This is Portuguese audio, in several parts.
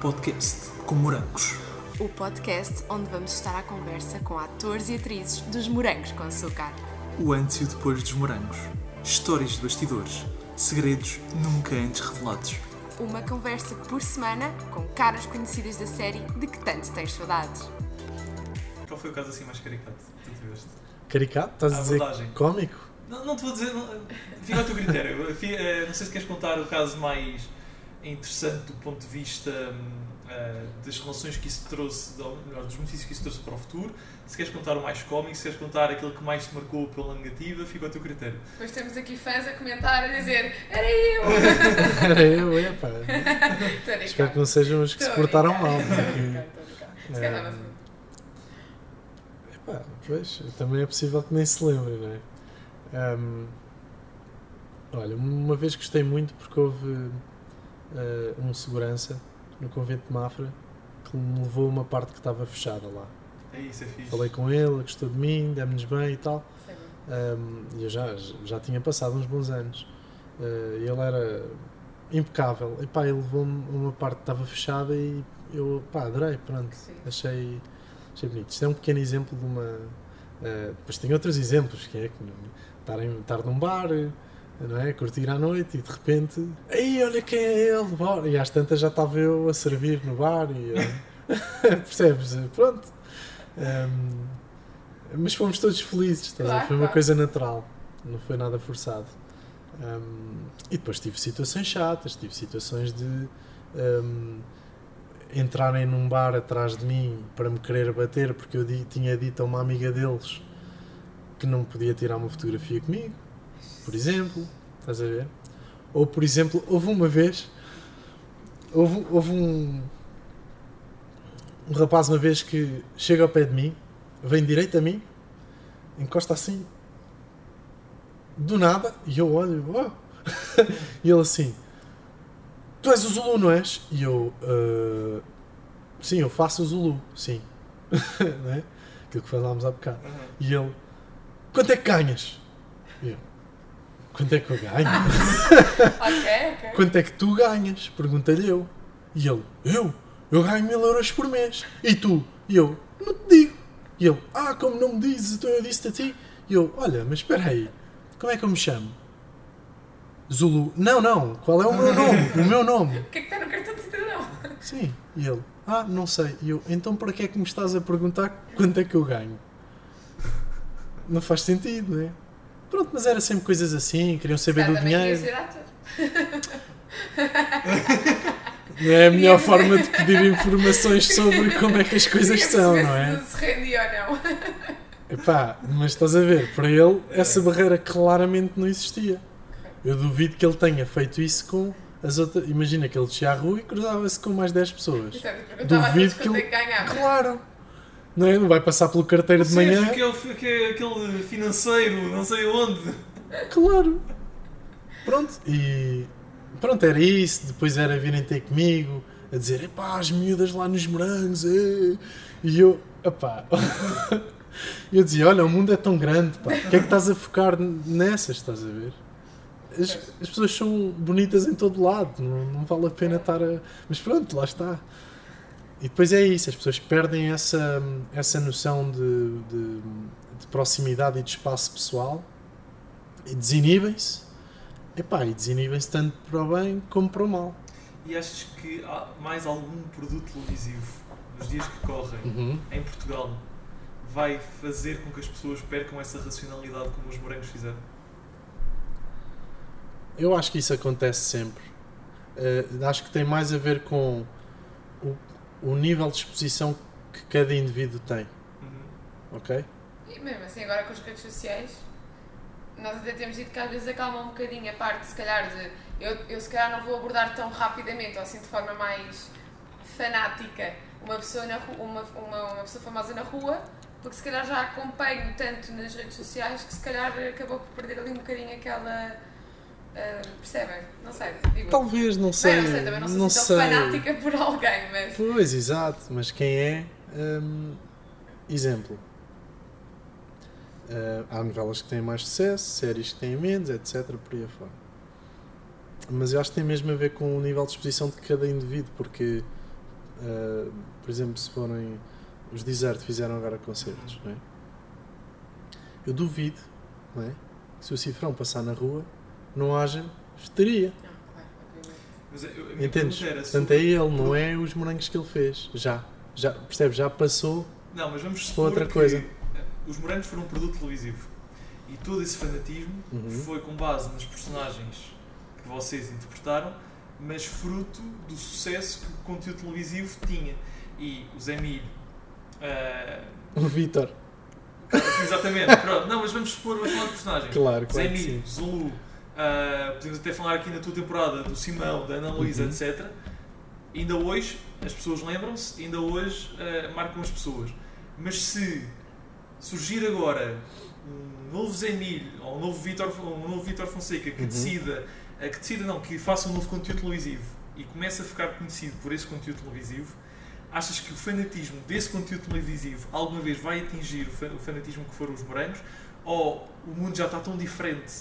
Podcast com morangos. O podcast onde vamos estar à conversa com atores e atrizes dos Morangos com Açúcar. O antes e o depois dos morangos. Histórias de bastidores. Segredos nunca antes revelados. Uma conversa por semana com caras conhecidas da série de que tanto tens saudades. Qual foi o caso assim mais caricato que tu tiveste? Caricato? Estás a A dizer abordagem. cómico? Não, não te vou dizer. Não, fica ao teu critério. Eh, Não sei se queres contar o caso mais interessante do ponto de vista eh, das relações que isso trouxe, ou melhor, dos benefícios que isso trouxe para o futuro. Se queres contar o mais cómico, se queres contar aquilo que mais te marcou pela negativa, fica ao teu critério. Depois temos aqui fãs a comentar, a dizer Era eu! Era eu, é pá. Espero que não sejam os que se portaram brincar. mal. Porque, brincar, estou a brincar. Se calhar não epá, pois, também é possível que nem se lembre, não é? Ahm, olha, uma vez gostei muito porque houve ah, um segurança no convento de Mafra que me levou a uma parte que estava fechada lá. É isso, é fixe. Falei com ele, gostou de mim, demos-nos bem e tal. Um, e eu já, já tinha passado uns bons anos. Uh, ele era impecável. E pá, ele levou-me a uma parte que estava fechada e eu pá, adorei, pronto. Sim. Achei, achei bonito. Isto é um pequeno exemplo de uma. Uh, depois tem outros exemplos, que é que estar, em, estar num bar, não é? Curtir à noite e de repente. Ei, olha quem é ele! Bora! E às tantas já estava eu a servir no bar e. eu- Percebes? Pronto. Um, mas fomos todos felizes? Claro, foi uma claro. coisa natural, não foi nada forçado. Um, e depois tive situações chatas, tive situações de um, entrarem num bar atrás de mim para me querer bater porque eu di- tinha dito a uma amiga deles que não podia tirar uma fotografia comigo, por exemplo, estás a ver? Ou por exemplo, houve uma vez, houve, houve um, um rapaz uma vez que chega ao pé de mim, vem direito a mim, encosta assim, do nada, e eu olho, oh. e ele assim, tu és o Zulu, não és? E eu, "Ah, sim, eu faço o Zulu, sim. não é? Aquilo que falámos há bocado. Uhum. E ele, quanto é que ganhas? E eu, quanto é que eu ganho? Ok, ok. Quanto é que tu ganhas? Pergunta-lhe eu. E ele, eu? Eu ganho mil euros por mês. E tu? E eu, não te digo. E ele, ah, como não me dizes, então eu disse-te a ti. E eu, olha, mas espera aí, como é que eu me chamo? Zulu. Não, não, qual é o meu nome? O meu nome. O que é que está no cartão de cidadão? Sim. E ele, ah, não sei. E eu, então para que é que me estás a perguntar quanto é que eu ganho? Não faz sentido, não é? Pronto, mas era sempre coisas assim, queriam saber do dinheiro. Não é a melhor forma de pedir informações sobre como é que as coisas são, não é? Se rendia ou não. Epá, mas estás a ver, para ele essa barreira claramente não existia. Eu duvido que ele tenha feito isso com as outras. Imagina que ele descia à rua e cruzava-se com mais 10 pessoas. Duvido que é ele. ganhava. Claro! Não é? Não vai passar pelo carteiro de manhã. Sérgio, aquele, aquele, aquele financeiro, não sei onde. Claro! Pronto, e. Pronto, era isso. Depois era virem ter comigo a dizer: epá, as miúdas lá nos morangos, é. E eu, epá. E eu dizia: olha, o mundo é tão grande, pá, o que é que estás a focar nessas, estás a ver? As, as pessoas são bonitas em todo lado, não, não vale a pena estar a. Mas pronto, lá está. E depois é isso, as pessoas perdem essa, essa noção de, de, de proximidade e de espaço pessoal e desinibem-se. Epá, e desinibem-se tanto para o bem como para o mal. E achas que há mais algum produto televisivo nos dias que correm Uhum. em Portugal vai fazer com que as pessoas percam essa racionalidade como os morangos fizeram? Eu acho que isso acontece sempre. Eh, acho que tem mais a ver com o, nível de exposição que cada indivíduo tem, Uhum. ok? E mesmo assim, agora com as redes sociais, nós até temos dito que às vezes acalma um bocadinho a parte, se calhar, de eu, eu se calhar não vou abordar tão rapidamente ou assim de forma mais fanática uma pessoa, na ru- uma, uma, uma pessoa famosa na rua, porque se calhar já acompanho tanto nas redes sociais que se calhar acabou por perder ali um bocadinho aquela. Ah, percebem? Não sei. Digo, Talvez, não Bem, sei. não sei, também não sou não sei. fanática por alguém, mas. Pois, exato. Mas quem é? hum, exemplo. Eh, há novelas que têm mais sucesso, séries que têm menos, etc. Por aí afora. Mas eu acho que tem mesmo a ver com o nível de exposição de cada indivíduo, porque uh, por exemplo, se forem os Desert fizeram agora concertos, não é? Eu duvido, não é? Se o Cifrão passar na rua, não haja histeria. Entendes? Portanto, é ele, não é os morangos que ele fez. Já. já percebes? Já passou. Não, mas vamos supor outra que coisa. eh, os morangos foram um produto televisivo. E todo esse fanatismo Uhum. foi com base nas personagens que vocês interpretaram, mas fruto do sucesso que o conteúdo televisivo tinha. E o Zé Milho... eh, O Vitor. exatamente, pronto. Não, mas vamos supor, vamos falar de personagens. Claro, Zé claro sim. Milho, Zulu, ah, podemos até falar aqui na tua temporada do Simão, da Ana Luísa, Uhum. etc. Ainda hoje as pessoas lembram-se, ainda hoje ah, marcam as pessoas. Mas se surgir agora um novo Zé Milho ou um novo Vítor, um novo Vítor Fonseca que Uhum. decida, ah, que decida não, que faça um novo conteúdo televisivo e começa a ficar conhecido por esse conteúdo televisivo, achas que o fanatismo desse conteúdo televisivo alguma vez vai atingir o o fanatismo que foram os morangos? Ou o mundo já está tão diferente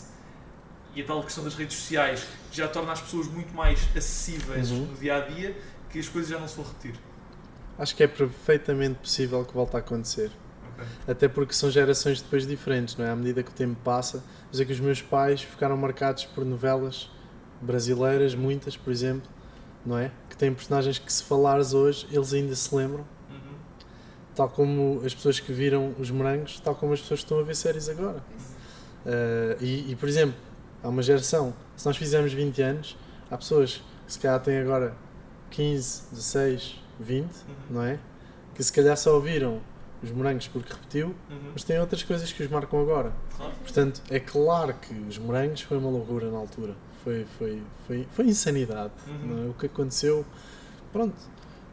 e a tal questão das redes sociais já torna as pessoas muito mais acessíveis Uhum. no dia a dia que as coisas já não se vão repetir? Acho que é perfeitamente possível que volte a acontecer. Ok. Até porque são gerações depois diferentes, não é? À medida que o tempo passa, dizer que os meus pais ficaram marcados por novelas brasileiras, muitas, por exemplo, não é? Que têm personagens que se falares hoje, eles ainda se lembram, Uhum. tal como as pessoas que viram os morangos, tal como as pessoas que estão a ver séries agora. Uh, e, e, por exemplo, há uma geração, se nós fizermos 20 anos, há pessoas que se calhar têm agora 15, 16, 20, Uhum. não é? Que se calhar só ouviram os morangos porque repetiu, Uhum. mas têm outras coisas que os marcam agora. Claro. Portanto, é claro que os morangos foi uma loucura na altura. Foi, foi, foi, foi insanidade. Uhum. é? O que aconteceu, pronto,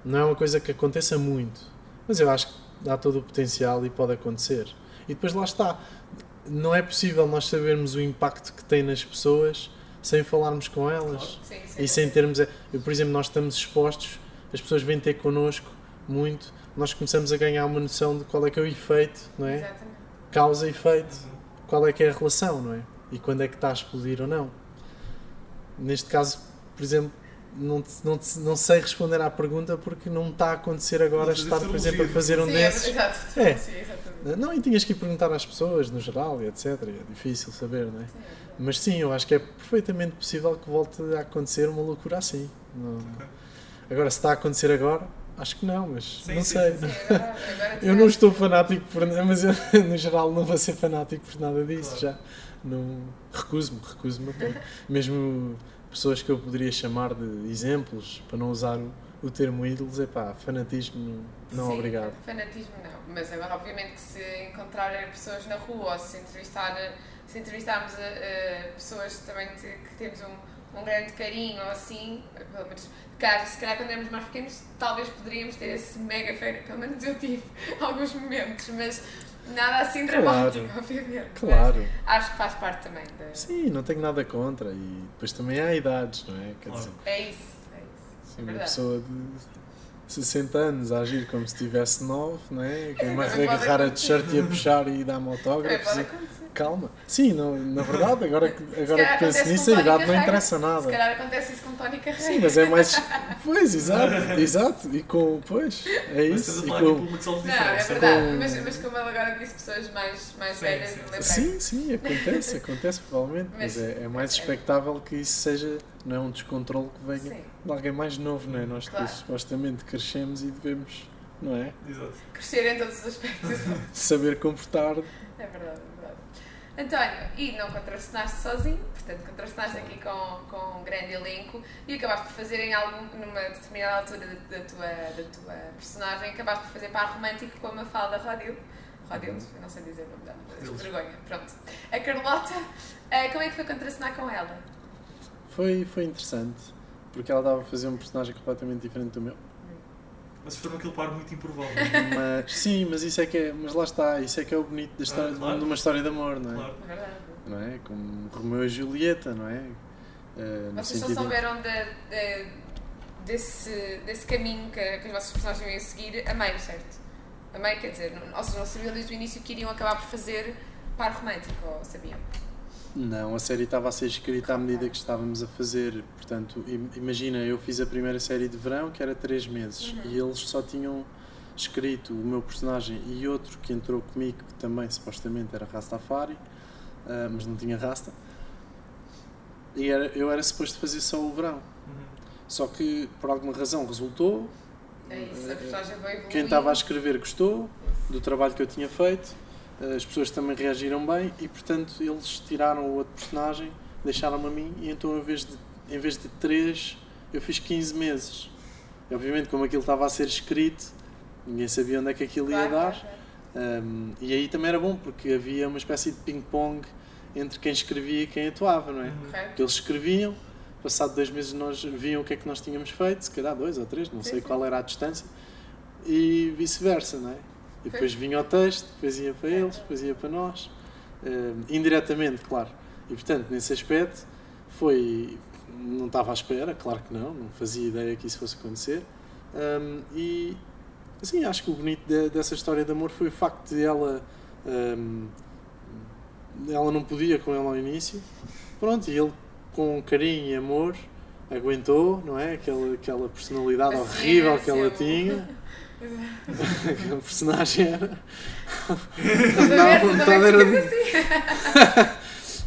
não é uma coisa que aconteça muito. Mas eu acho que dá todo o potencial e pode acontecer. E depois lá está. Não é possível nós sabermos o impacto que tem nas pessoas sem falarmos com elas. Sim, sim. E sem termos. eu, Por exemplo, nós estamos expostos, as pessoas vêm ter connosco muito, nós começamos a ganhar uma noção de qual é que é o efeito, não é? Exatamente. Causa e efeito Uhum. qual é que é a relação, não é? E quando é que está a explodir ou não. Neste caso, por exemplo, não, não, não sei responder à pergunta porque não está a acontecer agora estar, por exemplo, a fazer um Sim, desses. É, exato. É. Não, e tinhas que ir perguntar às pessoas, no geral, e etc. É difícil saber, não é? Sim, é. Mas sim, eu acho que é perfeitamente possível que volte a acontecer uma loucura assim. Não-. Agora, se está a acontecer agora, acho que não, mas Sim, não sim, sei. Sim, agora, agora Eu não estou fanático por nada, mas eu, no geral não vou ser fanático por nada disso Claro. já. Não, recuso-me, recuso-me até. Mesmo pessoas que eu poderia chamar de exemplos, para não usar o, o termo ídolos, é pá, fanatismo não, Sim, obrigado. Fanatismo não, mas agora obviamente que se encontrar pessoas na rua ou se entrevistar, se entrevistarmos a, a pessoas também te- que temos um, um grande carinho ou assim, pelo menos cara, se calhar quando éramos mais pequenos talvez poderíamos ter esse mega fã, pelo menos eu tive alguns momentos, mas nada assim Claro. dramático, obviamente. Claro, Mas acho que faz parte também da. sim, não tenho nada contra. E depois também há idades, não é? Quer Claro. dizer, É isso, é isso. se É uma pessoa de 60 anos a agir como se tivesse 9, não é? Que me também pode agarrar a t-shirt e a puxar e dar-me autógrafos. acontecer. Calma. Sim, não, na verdade, agora que, agora que penso nisso, a idade não interessa Se nada. calhar acontece isso com Tony Carreira. Sim, mas é mais. Pois, exato, exato. E com. Pois, é Mas isso. a E com... salvo Não, é diferença. verdade, Com- mas, mas como ele agora disse, pessoas mais, mais Sim, velhas, sim. lembrei. Sim, sim, acontece, acontece provavelmente. Mas, Mas- é, é mais é- expectável que isso seja. Não é um descontrole que venha Sim, de alguém mais novo, não é? Nós depois Claro. supostamente crescemos e devemos, não é? Exato. crescer em todos os aspectos. Saber comportar. é verdade, é verdade. António, e não contracenaste sozinho, portanto contracenaste aqui com, com um grande elenco e acabaste por fazer em algum, numa determinada altura da, da tua, da tua personagem, acabaste por fazer par romântico com a Mafalda Rodil. Rodil, eu não sei dizer o nome dela, vergonha, pronto. A Carlota, eh, como é que foi contracenar com ela? Foi, foi interessante, porque ela estava a fazer um personagem completamente diferente do meu. Mas foram aquele par muito improvável. Mas, sim, mas isso é que é. Mas lá está, isso é que é o bonito da história, Ah, claro. de uma história de amor, não é? Claro. Verdade. não é? Como Romeu e Julieta, não é? No Vocês só souberam de, de- desse, desse caminho que, que as vossas personagens iam seguir a meio, certo? A meio, quer dizer, não, ou seja, não sabiam desde o início que iriam acabar por fazer par romântico, ou sabiam? Não, a série estava a ser escrita à medida que estávamos a fazer. Portanto, im- imagina, eu fiz a primeira série de verão, que era três meses, Uhum. e eles só tinham escrito o meu personagem e outro que entrou comigo, que também supostamente era Rastafari, ah, mas não tinha Rasta. E era, eu era suposto fazer só o verão. Uhum. Só que, por alguma razão, resultou. É isso, a personagem vai evoluir. Quem estava a escrever gostou do trabalho que eu tinha feito, as pessoas também reagiram bem e, portanto, eles tiraram o outro personagem, deixaram-me a mim e então, em vez de, em vez de 3, eu fiz 15 meses. E, obviamente, como aquilo estava a ser escrito, ninguém sabia onde é que aquilo ia Claro, dar. Um, e aí também era bom, porque havia uma espécie de ping-pong entre quem escrevia e quem atuava, não é? Uhum. Correto. que eles escreviam, passado dois meses nós viam o que é que nós tínhamos feito, se calhar dois ou três, não Sim, sei sim. qual era a distância, e vice-versa, não é? E depois vinha o texto, depois ia para eles, depois ia para nós, eh, indiretamente, claro. E portanto, nesse aspecto, foi. Não estava à espera, claro que não, não fazia ideia que isso fosse acontecer. Um, e assim, acho que o bonito de- dessa história de amor foi o facto de ela. um, ela não podia com ela ao início, pronto, e ele com carinho e amor aguentou, não é? Aquela, aquela personalidade horrível que ela tinha. Aquela personagem era. Não, vontade era ficas assim.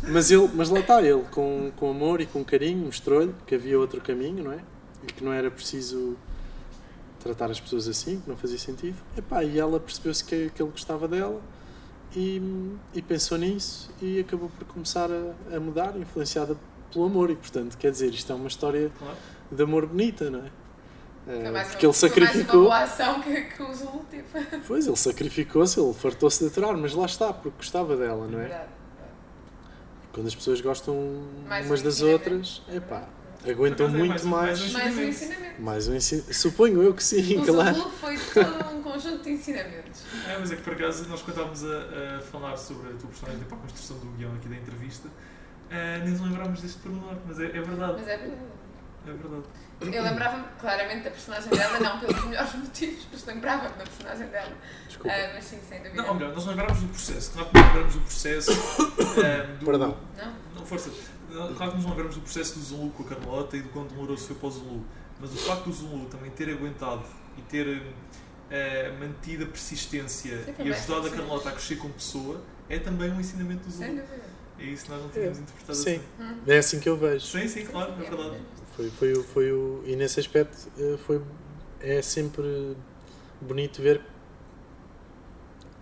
Mas, ele, mas lá está, ele com, com amor e com carinho mostrou-lhe que havia outro caminho, não é? E que não era preciso tratar as pessoas assim, que não fazia sentido. Epá, e ela percebeu-se que, que ele gostava dela e, e pensou nisso e acabou por começar a, a mudar, influenciada pelo amor. E portanto, quer dizer, isto é uma história Claro. de amor bonita, não é? Mais porque ele foi mais uma sacrificou. boa ação que, que o Zulu teve. Pois, ele sacrificou-se, ele fartou-se de aturar, mas lá está, porque gostava dela, não é? Verdade. Quando as pessoas gostam Mais umas um das outras, epá, aguentam Por acaso é muito mais mais. mais um Mais um Ensinamento. Mais um ensino. Suponho eu que sim, O claro. Zulu foi todo um conjunto de ensinamentos. É, mas é que por acaso nós quando estávamos a, a falar sobre a tua personagem para a construção do guião aqui da entrevista, eh, nem nos lembrámos deste pormenor, mas é, é verdade. Mas é verdade. É verdade. Eu lembrava-me claramente da personagem dela, não pelos melhores motivos, mas lembrava-me da personagem dela. Desculpa. Ah, mas sim, sem dúvida. Não, ou melhor, nós lembrávamos do processo. Claro que nos lembramos do processo. eh, do, Perdão. Não? Não, força. Claro que nos lembramos do processo do Zulu com a Carlota e do quão doloroso foi para o Zulu. Mas o facto do Zulu também ter aguentado e ter eh, mantido a persistência Sim, e ajudado a. Carlota a crescer como pessoa é também um ensinamento do Sem Zulu. dúvida. É isso que nós não tínhamos interpretado Sim, assim. Hum. é assim que eu vejo. Sim, sim, claro, É verdade. Foi, foi, o- foi o, e nesse aspecto eh, foi, é sempre bonito ver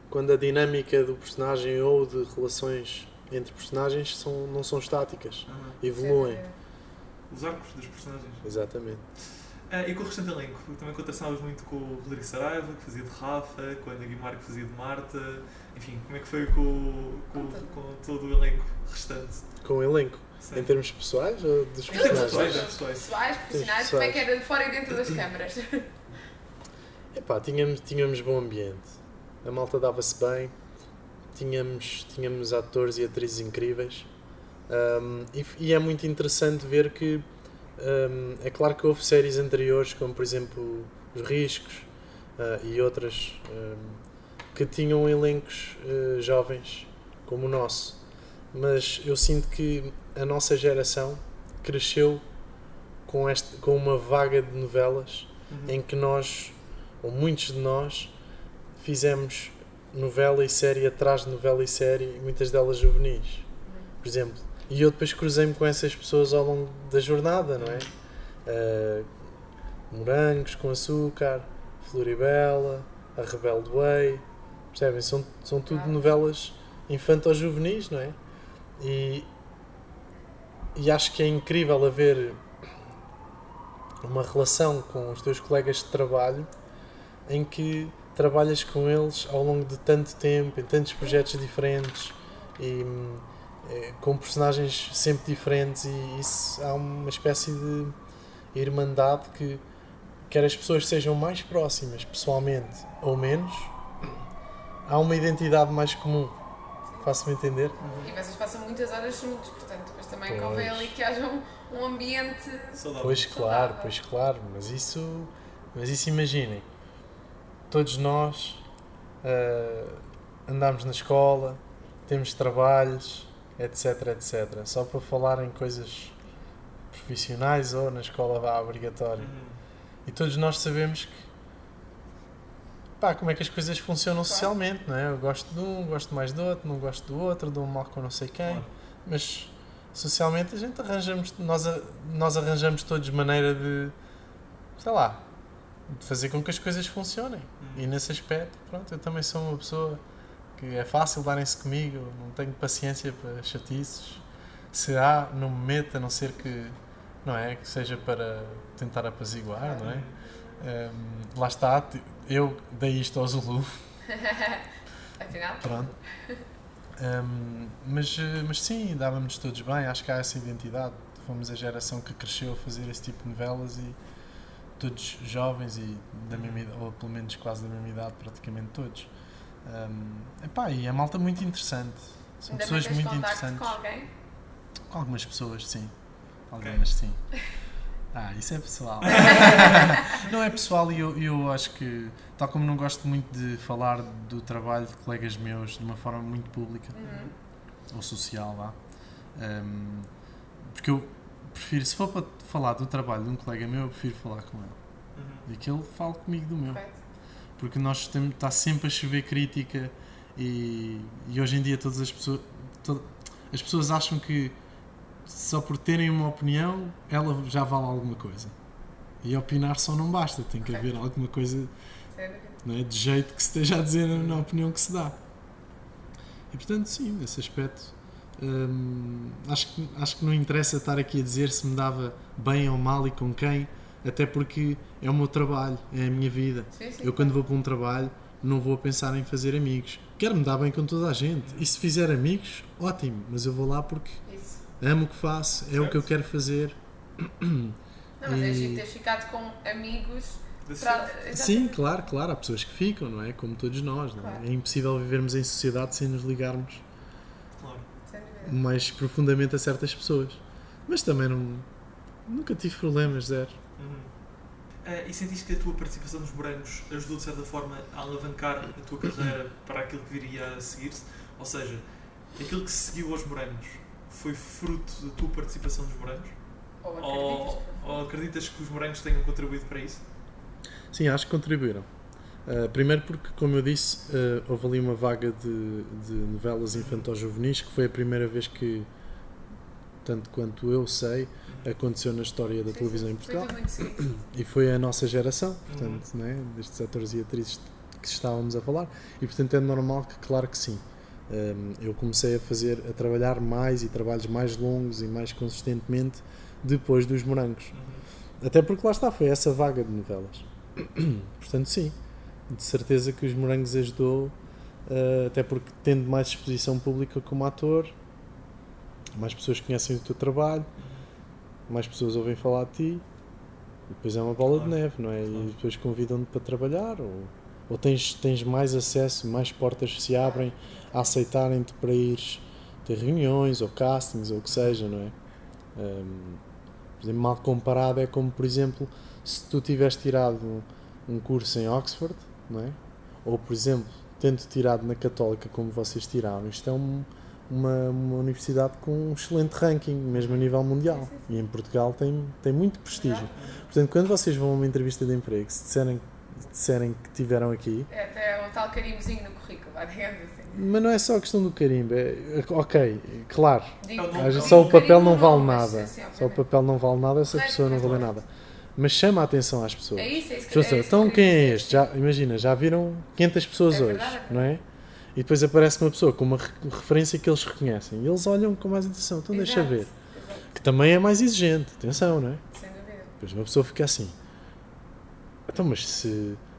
quando a dinâmica do personagem ou de relações entre personagens são, não são estáticas, Aham. evoluem. Dúvida. Os arcos dos personagens. Exatamente. Ah, e com o restante elenco, também contrastávamos muito com o Rodrigo Saraiva, que fazia de Rafa, com a Ana Guimar, que fazia de Marta. Enfim, como é que foi com, com, com todo o elenco restante? Com o elenco. Sim. Em termos pessoais ou dos personagens? pessoais, pessoais. Pessoais, profissionais, como é que era de fora e dentro das câmaras? Epá, tínhamos, tínhamos bom ambiente. A malta dava-se bem. Tínhamos, tínhamos atores e atrizes incríveis. Um, e, e é muito interessante ver que um, é claro que houve séries anteriores, como por exemplo Os Riscos ah, e outras, um, que tinham elencos ah, jovens como o nosso. Mas eu sinto que a nossa geração cresceu com, este, com uma vaga de novelas Uhum. em que nós, ou muitos de nós, fizemos novela e série atrás de novela e série, muitas delas juvenis, por exemplo. E eu depois cruzei-me com essas pessoas ao longo da jornada, não é? Ah, morangos com açúcar, Floribela, A Rebelde Way, percebem? São, são tudo novelas infanto-juvenis, não é? E, e acho que é incrível haver uma relação com os teus colegas de trabalho em que trabalhas com eles ao longo de tanto tempo, em tantos projetos diferentes e eh, com personagens sempre diferentes e isso há uma espécie de irmandade que quer as pessoas sejam mais próximas pessoalmente ou menos, há uma identidade mais comum. Faço-me entender? E vocês passam muitas horas juntos, portanto, depois também Pois. convém ali que haja um, um ambiente. Saudável. Pois claro, Saudável. pois claro, mas isso, mas isso imaginem, todos nós ah, andamos na escola, temos trabalhos, etc, etc. Só para falar em coisas profissionais ou na escola vá obrigatória. Uhum. E todos nós sabemos que pá, como é que as coisas funcionam socialmente, não é? Eu gosto de um, gosto mais do outro, não gosto do outro, dou um mal com não sei quem, Claro. mas socialmente a gente arranjamos, nós, nós arranjamos todos maneira de, sei lá, de fazer com que as coisas funcionem. Uhum. E nesse aspecto, pronto, eu também sou uma pessoa que é fácil darem-se comigo, não tenho paciência para chatices. Se há, não me meto, a não ser que, não é, que seja para tentar apaziguar, não é? Um, lá está, eu dei isto ao Zulu, Afinal, pronto. Um, mas, mas sim, dávamos todos bem, acho que há essa identidade. Fomos a geração que cresceu a fazer esse tipo de novelas e todos jovens e da mesma idade, ou pelo menos quase da mesma idade, praticamente todos. Um, epá, e é malta muito interessante. São ainda pessoas muito interessantes. com alguém? Com algumas pessoas, sim. Algumas, sim. Ah, isso é pessoal. não é pessoal e eu, eu acho que, tal como não gosto muito de falar do trabalho de colegas meus de uma forma muito pública Uhum. ou social, lá, porque eu prefiro, se for para falar do trabalho de um colega meu, eu prefiro falar com ele. Uhum. E que ele fale comigo do meu. Porque nós temos, está sempre a chover crítica e, e hoje em dia todas as pessoas, to- as pessoas acham que só por terem uma opinião ela já vale alguma coisa. E opinar só não basta, tem que haver alguma coisa Sem dúvida. não é, de jeito que se esteja a dizer na opinião que se dá. E portanto, sim, nesse aspecto, hum, acho, que, acho que não interessa estar aqui a dizer se me dava bem ou mal e com quem, até porque é o meu trabalho, é a minha vida. Sim, sim. Eu, quando vou para um trabalho, não vou pensar em fazer amigos. Quero me dar bem com toda a gente. E se fizer amigos, ótimo, mas eu vou lá porque. Amo o que faço, é o que eu quero fazer. Não, mas é E- giro ter ficado com amigos. Para... Sim, claro, claro, há pessoas que ficam, não é? Como todos nós, não é? Claro. É impossível vivermos em sociedade sem nos ligarmos Claro. Mais profundamente a certas pessoas. Mas também não. Nunca tive problemas, zero. Uhum. Ah, e sentiste que a tua participação nos Morangos ajudou de certa forma a alavancar a tua carreira para aquilo que viria a seguir-se? Ou seja, aquilo que se seguiu aos Morangos foi fruto da tua participação nos Morangos? Ou acreditas Ou, ou acreditas que os Morangos tenham contribuído para isso? Sim, acho que contribuíram. Uh, primeiro porque, como eu disse, uh, houve ali uma vaga de, de novelas infantil-juvenis que foi a primeira vez que, tanto quanto eu sei, aconteceu na história da Sim, televisão sim. em Portugal. Foi. E foi a nossa geração, portanto, né, destes atores e atrizes que estávamos a falar. E, portanto, é normal que, claro que sim. Eu comecei a fazer, a trabalhar mais e trabalhos mais longos e mais consistentemente depois dos morangos. Até porque lá está, foi essa vaga de novelas. Portanto, sim, de certeza que os morangos ajudou, eh, até porque tendo mais exposição pública como ator, mais pessoas conhecem o teu trabalho, mais pessoas ouvem falar de ti, e depois é uma bola de Claro, neve, não é? claro. E depois convidam-te para trabalhar, ou, ou tens, tens mais acesso, mais portas se abrem a aceitarem-te para ires ter reuniões, ou castings, ou o que seja, não é? Ehm, por exemplo, mal comparado é como, por exemplo, se tu tivesse tirado um, um curso em Oxford, não é? Ou, por exemplo, tendo tirado na Católica como vocês tiraram, isto é um- uma, uma universidade com um excelente ranking, mesmo a nível mundial. E em Portugal tem, tem muito prestígio. Portanto, quando vocês vão a uma entrevista de emprego, se disserem, disserem que tiveram aqui, É até um tal carimbozinho no currículo, vá, digamos assim. mas não é só a questão do carimbo, é, ok, claro, Digo, É o nome- às vezes Não, só o papel não vale nada. assim, Só o papel não vale nada, essa pessoa não vale nada. Mas chama a atenção às pessoas. É isso, é isso As que, é isso então quem é este? Já, imagina, já viram 500 pessoas É hoje, verdade, é não é? E depois aparece uma pessoa com uma re- referência que eles reconhecem. E eles olham com mais atenção. Então deixa Exato, ver. exato, Que também é mais exigente. Atenção, não é? Sem dúvida. Depois uma pessoa fica assim. Então, mas se,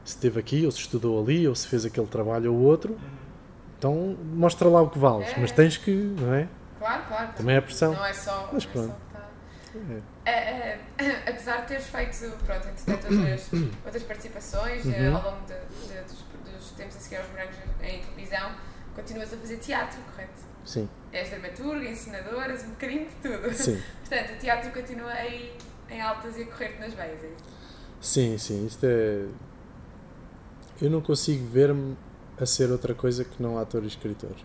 se esteve aqui, ou se estudou ali, ou se fez aquele trabalho ou outro, Uhum. então mostra lá o que vales. É. Mas tens que, não é? Claro, claro. Também é pressão. Não é só. Mas é pronto. tá- É. É, é, apesar de teres feito, pronto, entretanto, outras, outras participações eh, Uhum. ao longo de- de- dos, dos tempos a seguir aos morangos em televisão, continuas a fazer teatro, correto? Sim, És dramaturga, ensinadora, és um bocadinho de tudo. sim. Portanto, o teatro continua aí em altas e a correr-te nas veias, é isso? Sim, sim. Isto é. Eu não consigo ver-me a ser outra coisa que não ator e escritor.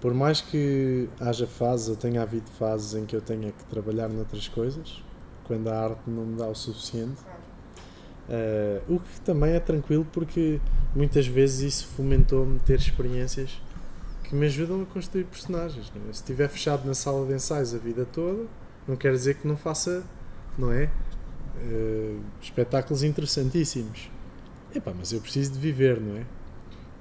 por mais que haja fases, ou tenha havido fases em que eu tenha que trabalhar noutras coisas, quando a arte não me dá o suficiente, eh, o que também é tranquilo porque muitas vezes isso fomentou-me ter experiências que me ajudam a construir personagens. é? Se estiver fechado na sala de ensaios a vida toda, não quer dizer que não faça, não é? Eh, espetáculos interessantíssimos. Epá, mas eu preciso de viver, não é?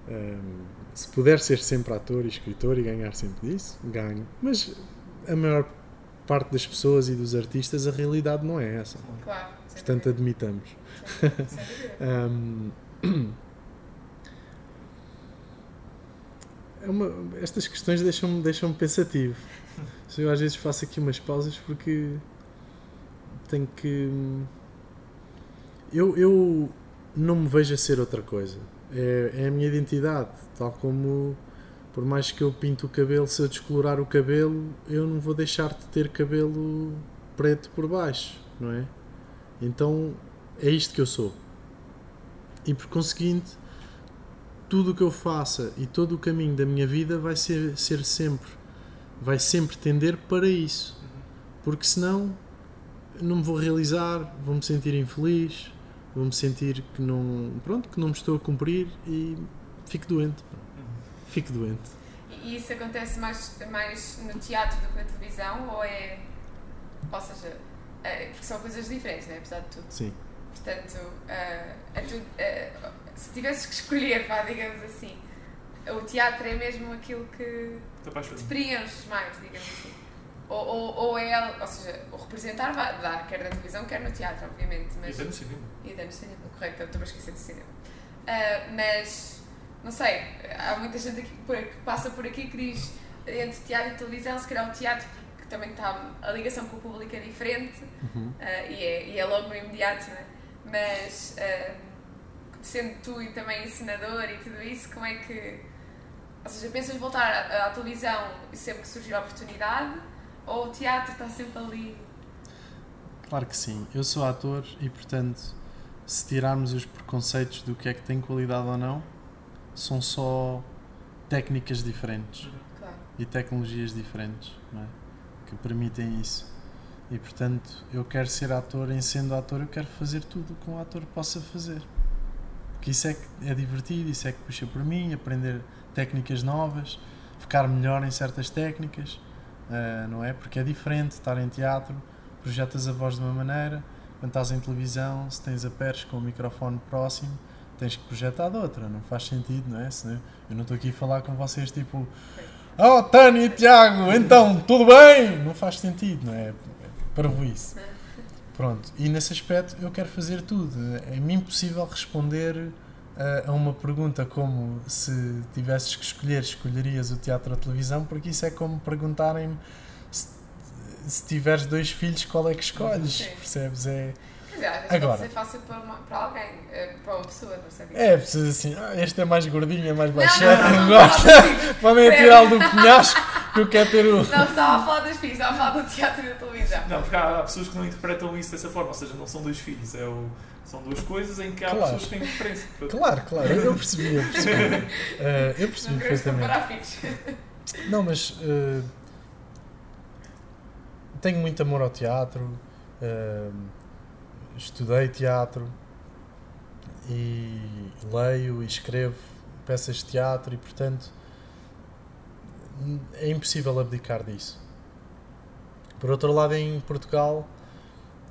Ahm, se puder ser sempre ator e escritor e ganhar sempre disso, ganho. Mas a maior parte das pessoas e dos artistas, a realidade não é essa. Claro. Portanto, admitamos. Dúvida. Ahm, é uma- estas questões deixam-me deixam pensativo. Eu às vezes faço aqui umas pausas porque tenho que. Eu, eu não me vejo a ser outra coisa. É, é a minha identidade. Tal como, por mais que eu pinto o cabelo, se eu descolorar o cabelo, eu não vou deixar de ter cabelo preto por baixo, não é? Então é isto que eu sou. E por conseguinte, tudo o que eu faça e todo o caminho da minha vida vai ser, ser sempre, vai sempre tender para isso. Porque senão não me vou realizar, vou-me sentir infeliz, vou-me sentir que não, pronto, que não me estou a cumprir e fico doente. Fico doente. E isso acontece mais, mais no teatro do que na televisão? Ou é. Ou seja, é, porque são coisas diferentes, né? apesar de tudo. Sim. Portanto, a tu- ah, se tivesses que escolher, vá, digamos assim, o teatro é mesmo aquilo que Te apaixonas. te preenche mais, digamos assim. Ou, ou, ou é, ou seja, o representar vai dar, quer na televisão, quer no teatro, obviamente. E Mas, até no cinema. e até no cinema, correto, eu estou a esquecer do cinema. Ah, mas, não sei, há muita gente aqui, por- que passa por aqui que diz entre teatro e televisão, se calhar o teatro, que também está, a ligação com o público é diferente ah, e, é, e é logo no imediato, não é? Mas, ah, sendo tu e também ensinador e tudo isso, como é que. Ou seja, pensas voltar à, à televisão sempre que surgir a oportunidade ou o teatro está sempre ali? Claro que sim. Eu sou ator e, portanto, se tirarmos os preconceitos do que é que tem qualidade ou não, são só técnicas diferentes Claro. e tecnologias diferentes é? que permitem isso. E, portanto, eu quero ser ator, em sendo ator, eu quero fazer tudo o que um ator possa fazer. Porque isso é que é divertido, isso é que puxa por mim, aprender técnicas novas, ficar melhor em certas técnicas, ah, não é? Porque é diferente estar em teatro, projetas a voz de uma maneira, quando estás em televisão, se tens a com o microfone próximo, tens que projetar de outra, não faz sentido, não é? Senão eu não estou aqui a falar com vocês tipo Oh, Tânia e Tiago, então, tudo bem? Não faz sentido, não é? Para isso. Pronto, e nesse aspecto eu quero fazer tudo. É-me impossível responder a uma pergunta como se tivesses que escolher, escolherias o teatro ou a televisão, porque isso é como perguntarem-me se, se tiveres dois filhos, qual é que escolhes? Sim. Percebes? É, Quer dizer, Agora. pode ser fácil para, uma- para alguém, eh, para uma pessoa, não sei. é preciso assim, ah, este é mais gordinho, é mais baixinho, não, não, não, não, Podem atirá-lo do penhasco, que eu quero ter o. não, estava a falar das filhas, estava a falar do teatro e da televisão. Não, porque há, há pessoas que não interpretam isso dessa forma, ou seja, não são dois filhos, é o- são duas coisas em que há Claro. pessoas que têm preferência. Claro, claro, eu percebi, eu percebi. Ah, eu percebi Não perfeitamente. filhos. Não, mas eh, tenho muito amor ao teatro, eh, estudei teatro e leio e escrevo peças de teatro e portanto é impossível abdicar disso. Por outro lado, em Portugal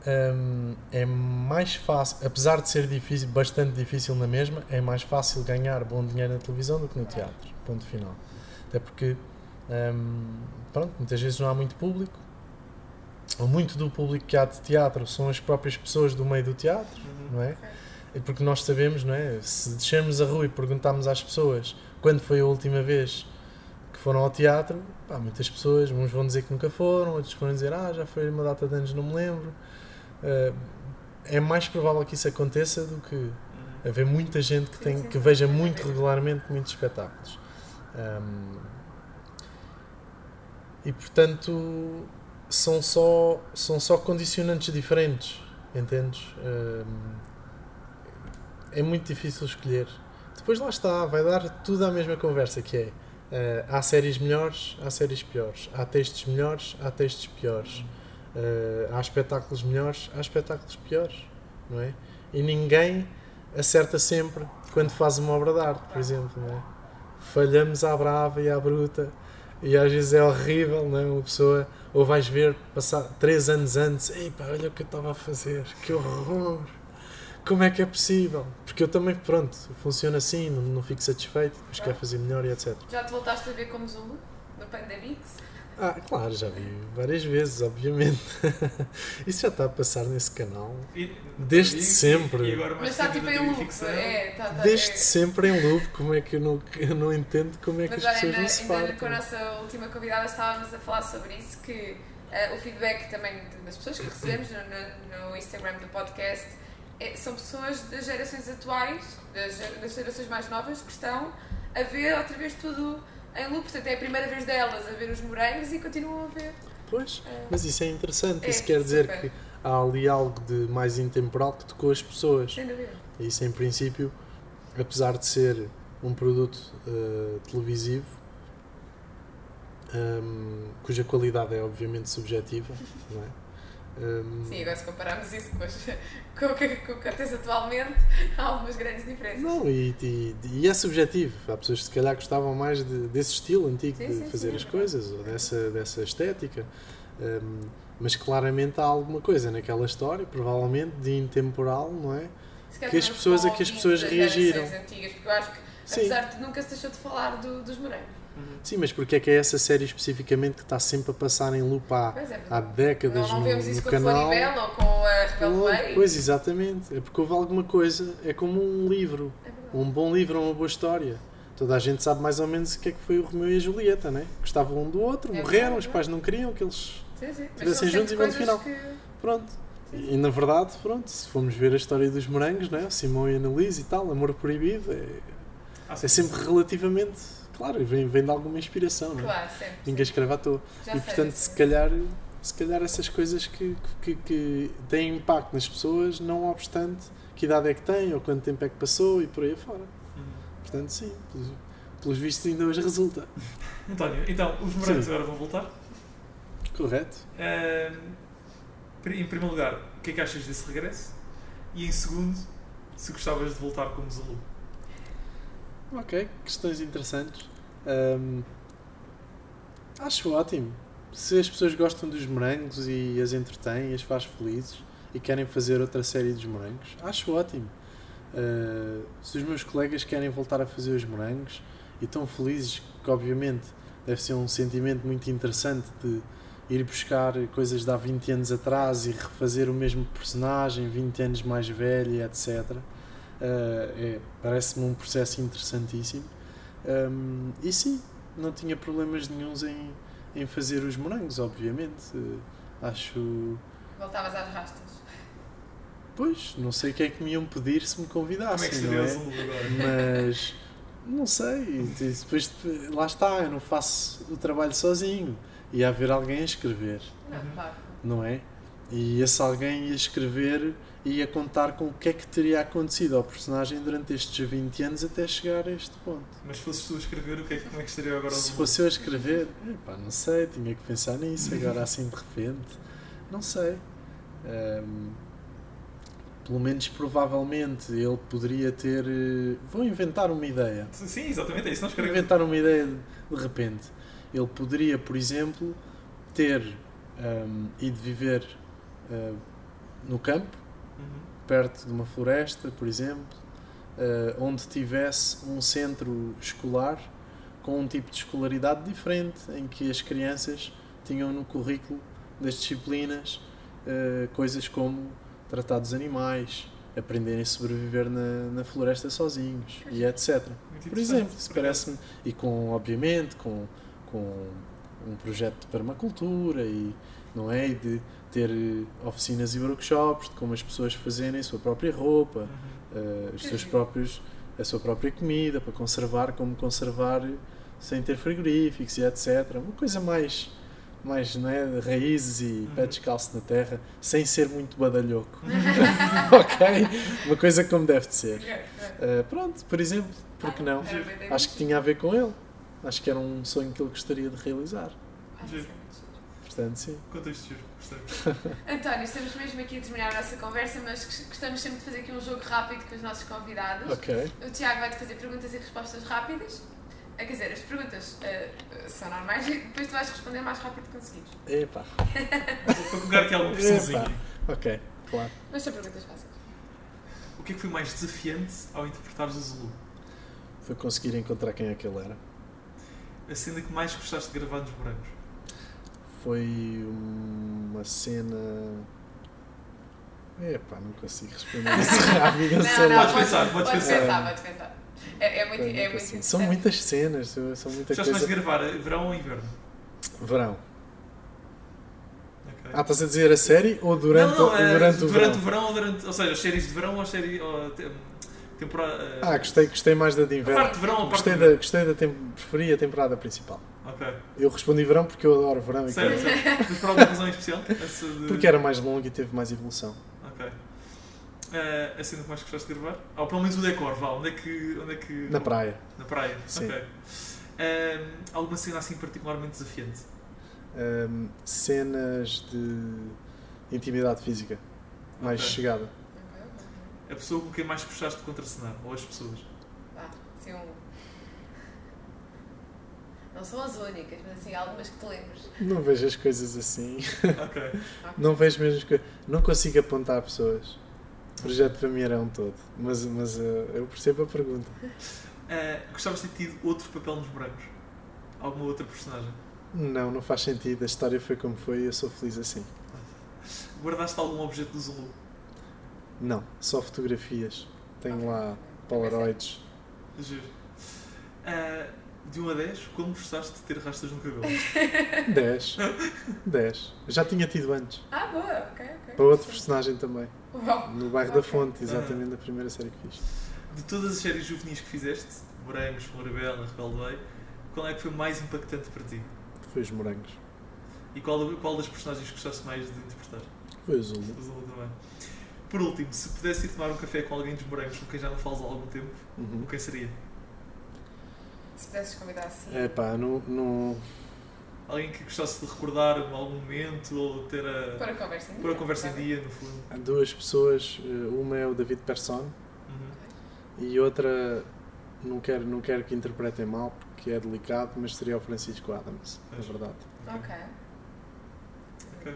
hum, é mais fácil, apesar de ser difícil, bastante difícil na mesma, é mais fácil ganhar bom dinheiro na televisão do que no teatro. Ponto final. Até porque hum, pronto, muitas vezes não há muito público. Ou muito do público que há de teatro são as próprias pessoas do meio do teatro, não é? Porque nós sabemos, não é? Se descermos a rua e perguntarmos às pessoas quando foi a última vez foram ao teatro, pá, muitas pessoas, uns vão dizer que nunca foram, outros vão dizer, ah, já foi uma data de anos, não me lembro. Eh, é mais provável que isso aconteça do que haver muita gente que, tem, que veja muito regularmente muitos espetáculos. Ahm, e portanto são só, são só condicionantes diferentes, entendes? Ahm, é muito difícil escolher. Depois lá está, vai dar tudo à mesma conversa que é Uh, há séries melhores, há séries piores. Há textos melhores, há textos piores. Uh, há espetáculos melhores, há espetáculos piores. Não é? E ninguém acerta sempre quando faz uma obra de arte, por exemplo. Não é? Falhamos à brava e à bruta. E às vezes é horrível, não é? Uma pessoa, ou vais ver, passar três anos antes, ei pá, olha o que eu estava a fazer, que horror! Como é que é possível? Porque eu também, pronto, funciona assim, não, não fico satisfeito, depois quero fazer melhor e etc. Já te voltaste a ver como Zulu? No Pandemix? Ah, claro, já vi várias vezes, obviamente. Isso já está a passar nesse canal. E- Desde sempre. E Mas está tipo em loop. É, tá, tá, Desde é. sempre em loop, como é que eu não, eu não entendo como é que Mas as pessoas ainda, não se ainda fartam. com a nossa última convidada estávamos a falar sobre isso, que eh, o feedback também das pessoas que recebemos no, no- no Instagram do podcast é- são pessoas das gerações atuais, das, das gerações mais novas, que estão a ver outra vez tudo em loop. Portanto, é a primeira vez delas a ver os morangos e continuam a ver. Pois, eh, mas isso é interessante, É, isso quer dizer super. que há ali algo de mais intemporal que tocou as pessoas. sem dúvida. E Isso, em princípio, apesar de ser um produto eh, televisivo, ehm, cuja qualidade é obviamente subjetiva, não é? Sim, agora se compararmos isso com, as- com o que com o que acontece atualmente, há algumas grandes diferenças. Não, e, e- e é subjetivo. Há pessoas que se calhar gostavam mais de- desse estilo antigo Sim, de sim, fazer sim, é as coisas, ou dessa, dessa estética. Ehm, mas claramente há alguma coisa naquela história, provavelmente de intemporal, não é? Que as também pessoas- a que as pessoas reagiram. Antigas, porque eu acho que, Sim. apesar de nunca se deixou de falar do- dos morangos. Sim, mas porque é que é essa série especificamente que está sempre a passar em loop há, é, há décadas não, não no, vemos no isso com a canal? Floribela ou com a Rebelde Pois, exatamente. É porque houve alguma coisa. É como um livro. É. Um bom livro, uma boa história. Toda a gente sabe mais ou menos o que é que foi o Romeu e a Julieta, né? Gostavam um do outro, É morreram, os é pais não queriam que eles. Sim, sim. Mas Estivessem juntos e vão no final. que- Pronto. E na verdade, pronto, se formos ver a história dos morangos, né? O Simão e a Annalise e tal, Amor Proibido, é, Ah, é sim. sempre relativamente. Claro, vem, vem de alguma inspiração, né? Claro, sempre. Ninguém escreve à toa. Já e sei, portanto, se calhar, se calhar essas coisas que, que, que têm impacto nas pessoas, não obstante que idade é que têm ou quanto tempo é que passou e por aí fora. Uhum. Portanto, sim, pelos, pelos vistos ainda hoje resulta. António, então, os morangos agora vão voltar. Correto? Em primeiro lugar, o que é que achas desse regresso? E em segundo, se gostavas de voltar como Zulu. Ok, questões interessantes. Hum, acho ótimo. Se as pessoas gostam dos morangos e as entretêm as faz felizes e querem fazer outra série dos morangos, acho ótimo. Uh, se os meus colegas querem voltar a fazer os morangos e estão felizes, que obviamente deve ser um sentimento muito interessante de ir buscar coisas de há 20 anos atrás e refazer o mesmo personagem 20 anos mais velho etc. Uh, é, Parece-me um processo interessantíssimo. Um, e sim, não tinha problemas nenhums em, em fazer os morangos, obviamente. Uh, acho. Voltavas às rastas. Pois, não sei o que é que me iam pedir se me convidassem, Como é que não seria é? Mas não sei, depois lá está, eu não faço o trabalho sozinho. Ia haver alguém a escrever, Não, Uhum. claro. não é? E esse alguém ia escrever e ia contar com o que é que teria acontecido ao personagem durante estes 20 anos até chegar a este ponto. Mas se fosses tu a escrever, o que é, que- como é que estaria agora Se fosse eu a escrever, epá, não sei, tinha que pensar nisso agora assim de repente. Não sei. Ahm, pelo menos provavelmente ele poderia ter. eh, Vou inventar uma ideia. Sim, exatamente, é isso. Nós Vou inventar uma ideia de, de repente. Ele poderia, por exemplo, ter ahm, ido viver ah, no campo, Uhum. perto de uma floresta, por exemplo, eh, onde tivesse um centro escolar com um tipo de escolaridade diferente, em que as crianças tinham no currículo das disciplinas eh, coisas como tratar dos animais, aprenderem a sobreviver na, na floresta sozinhos e etc. Muito Por exemplo, isso parece-me, e com, obviamente, com, com um projeto de permacultura e, não é? E de ter eh, oficinas e workshops de como as pessoas fazerem a sua própria roupa, Uhum. eh, os seus próprios, a sua própria comida, para conservar, como conservar sem ter frigoríficos e etc. Uma coisa mais, mais não é? de raízes e Uhum. pé descalço na terra, sem ser muito badalhoco. ok? Uma coisa como deve de ser. Eh, pronto, por exemplo, porque não? Acho que tinha a ver com ele. Acho que era um sonho que ele gostaria de realizar. Portanto, sim. Conta isto, giro. Gostei. António, estamos mesmo aqui a terminar a nossa conversa, mas gos- gostamos sempre de fazer aqui um jogo rápido com os nossos convidados. Ok. O Tiago vai-te fazer perguntas e respostas rápidas. Ah, Quer dizer, as perguntas ah, são normais e depois tu vais responder o mais rápido que conseguires. Epá. Para colocar aqui alguma pressãozinha. Ok, claro. Mas são perguntas fáceis. O que é que foi mais desafiante ao interpretares o Zulu? Foi conseguir encontrar quem é que ele era. A cena que mais gostaste de gravar nos morangos? Foi uma cena. Epá, não consigo responder isso rápido. Não. Podes pensar, Podes pensar. pensar, podes pensar. É, é muito, é não muito interessante. São muitas cenas, são muita Gostaste mais de gravar eh, verão ou inverno? Verão. Ah, estás a dizer a série ou durante, não, não, eh, durante o verão? verão ou durante. Ou seja, as séries de verão ou as séries. Ou, te- temporada. eh, Ah, gostei, gostei mais da de A inverno. parte de verão ou a parte Gostei de da, gostei da tem, preferi a temporada principal. Ok. Eu respondi verão porque eu adoro verão e Certo. Mas por alguma razão em especial? Essa de... porque era mais longo e teve mais evolução. Ok. Eh, a cena que mais gostaste de gravar? Ou pelo menos o decor, vá. Onde é que. Onde é que... Na praia. Na praia. Sim. Ok. Eh, alguma cena assim particularmente desafiante? Ahm, cenas de intimidade física mais Ok. chegada. A pessoa com quem mais gostaste de contracenar? Ou as pessoas? Vá, assim um. Não são as únicas, mas assim algumas que te lembres. Não vejo as coisas assim. Ok. Não vejo mesmo as coisas. Não consigo apontar pessoas. O projeto para mim era um todo. Mas, mas eh, eu percebo a pergunta. Eh, gostavas de ter tido outro papel nos morangos? Alguma outra personagem? Não, não faz sentido. A história foi como foi e eu sou feliz assim. Guardaste algum objeto do Zulu? Não, só fotografias. Tenho lá polaroids. Giro. Eh, de 1 a 10, como gostaste de ter rastas no cabelo? 10. 10. Já tinha tido antes. Ah, boa, ok, ok. Para outro personagem também. Uau. No bairro da Ok. Fonte, exatamente na primeira série que fiz. De todas as séries juvenis que fizeste, Morangos, Floribela, Rebelde Way, qual é que foi mais impactante para ti? Foi os morangos. E qual, qual das personagens gostaste mais de interpretar? Foi o Zulu. Do Zulu também. Por último, se pudesse ir tomar um café com alguém dos morangos com quem já não falas há algum tempo, Uhum. com quem seria? Se pudesses convidar assim. É pá, não, não. Alguém que gostasse de recordar algum momento ou ter a, Pôr a conversa em dia. pôr a conversa em dia, no fundo. Há duas pessoas. eh, Uma é o David Persson Uhum. e outra. Não quero, não quero que interpretem mal porque é delicado, mas seria o Francisco Adams, na Pois. verdade. Ok, Ok.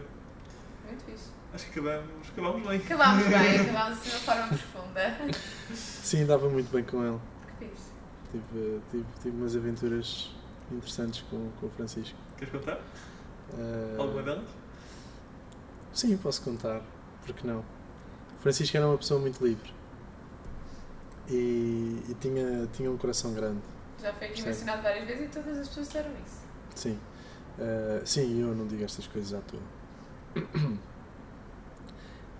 muito fixe. Acho que acabamos, acabamos bem. Acabámos bem, acabámos assim de uma forma profunda. Sim, dava muito bem com ele. Que fixe. Tive, tive, tive umas aventuras interessantes com, com o Francisco. Queres contar? Eh, Alguma delas? Sim, posso contar. Porque não? O Francisco era uma pessoa muito livre. E, e tinha, tinha um coração grande. Já foi aqui mencionado várias vezes e todas as pessoas disseram isso. Sim. Eh, sim, eu não digo estas coisas à toa.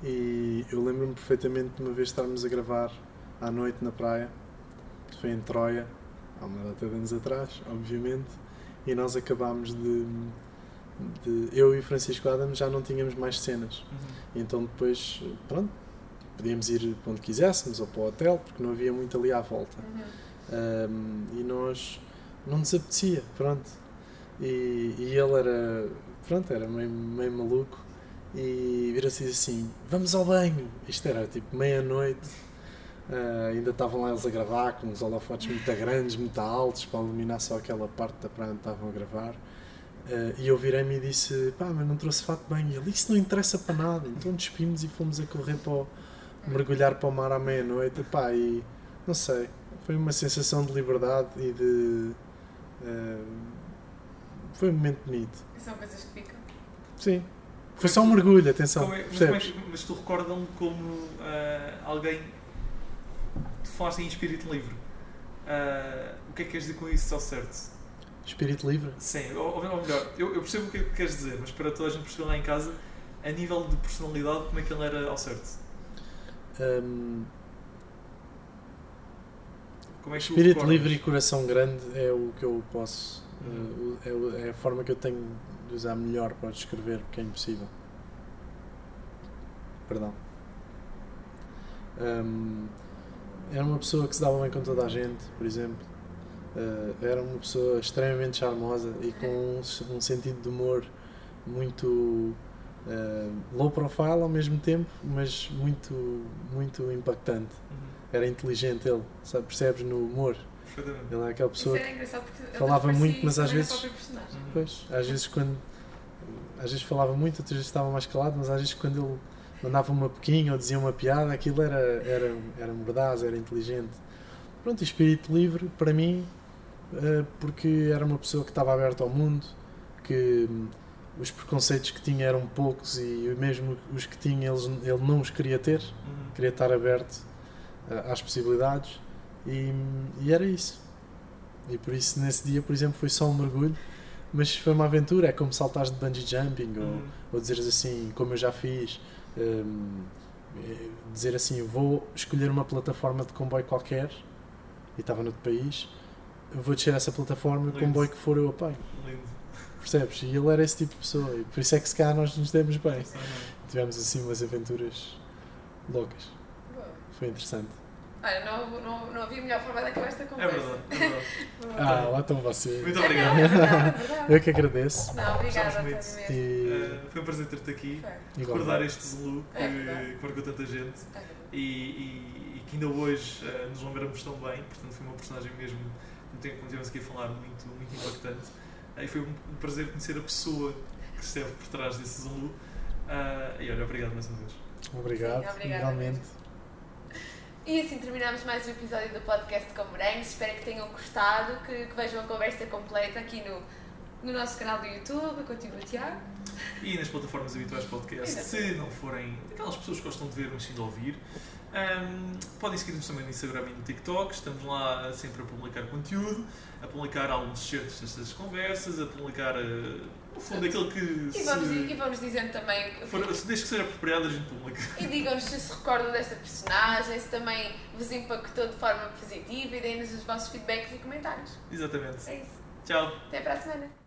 E eu lembro-me perfeitamente de uma vez estarmos a gravar à noite na praia. Foi em Troia, há uma data de anos atrás, obviamente. E nós acabámos de, de. Eu e o Francisco Adams já não tínhamos mais cenas. Uhum. Então depois, pronto, podíamos ir para onde quiséssemos ou para o hotel, porque não havia muito ali à volta. Um, e nós não nos apetecia, pronto. E, e ele era, pronto, era meio, meio maluco e vira-se assim: Vamos ao banho. Isto era tipo meia-noite, ah, ainda estavam lá eles a gravar com uns holofotes muito grandes, muito altos, para iluminar só aquela parte da praia onde estavam a gravar. Ah, e eu virei-me e disse: Pá, mas não trouxe fato banho. E ele: Isso não interessa para nada. Então despimos e fomos a correr para o, mergulhar para o mar à meia-noite. Pá, e não sei, foi uma sensação de liberdade e de. ah, foi um momento bonito. E são coisas que ficam. Sim. Foi só um mergulho, atenção. Como é- mas, é mas tu recordam-me como alguém. Tu falaste em espírito livre. Ah, o que é que queres dizer com isso ao certo? Espírito livre? Sim, ou, ou melhor, eu, eu percebo o que é que queres dizer, mas para toda a gente perceber lá em casa, a nível de personalidade, como é que ele era ao certo? Como é que o espírito livre e coração grande é o que eu posso. uh, é o- é a forma que eu tenho de usar melhor para descrever, porque é impossível. Perdão. Hum, era uma pessoa que se dava bem com toda a gente, por exemplo. Uh, era uma pessoa extremamente charmosa e com um, um sentido de humor muito uh, low profile ao mesmo tempo, mas muito, muito impactante. Uhum. Era inteligente ele, sabe? percebes no humor. Ele é aquela pessoa ele falava muito, mas às vezes-. Pois, às vezes quando. Às vezes falava muito, outras vezes estava mais calado, mas às vezes quando ele mandava uma pequinha ou dizia uma piada, aquilo era, era, era mordaz, era inteligente. Pronto, e espírito livre, para mim, eh, porque era uma pessoa que estava aberta ao mundo, que hum, os preconceitos que tinha eram poucos e mesmo os que tinha eles, ele não os queria ter, Uhum. queria estar aberto eh, às possibilidades e, e era isso. E por isso nesse dia, por exemplo, foi só um mergulho, mas foi uma aventura, é como saltares de bungee jumping ou, Uhum. ou dizeres assim, como eu já fiz, hum, eh, dizer assim, vou escolher uma plataforma de comboio qualquer e estava noutro país, vou descer essa plataforma, o Lindo. comboio que for eu apanho, Lindo. percebes? E ele era esse tipo de pessoa e por isso é que se calhar nós nos demos bem. Tivemos assim umas aventuras loucas, foi interessante. Olha, não, não, não havia melhor forma de acabar esta conversa. É verdade. Ah, lá estão vocês. Muito É obrigado. verdade, é verdade. Eu que agradeço. Não, obrigada, muito. E, Uh, foi um prazer ter-te aqui. Foi. Recordar este Zulu que, É que marcou tanta gente É e, e- e que ainda hoje uh, nos lembramos tão bem. Portanto, foi uma personagem mesmo, como tivemos aqui a falar, muito, muito impactante. Uh, e foi um, um prazer conhecer a pessoa que esteve por trás desse Zulu. Uh, e olha, obrigado mais uma vez. Obrigado, Sim, obrigada igualmente. E assim terminamos mais um episódio do podcast com Morangos. Espero que tenham gostado, que, que vejam a conversa completa aqui no, no nosso canal do YouTube. Continua, Tiago. E nas plataformas habituais de podcast, Exatamente. se não forem aquelas pessoas que gostam de ver, mas sim de ouvir, um, podem seguir-nos também no Instagram e no TikTok. Estamos lá sempre a publicar conteúdo, a publicar alguns certos destas conversas, a publicar, uh, no fundo, aquilo que. E vamos, se e vamos dizendo também. que- for- desde que seja apropriado, a gente publica. E digam-nos se se recordam desta personagem, se também vos impactou de forma positiva e deem-nos os vossos feedbacks e comentários. Exatamente. É isso. Tchau. Até para a semana.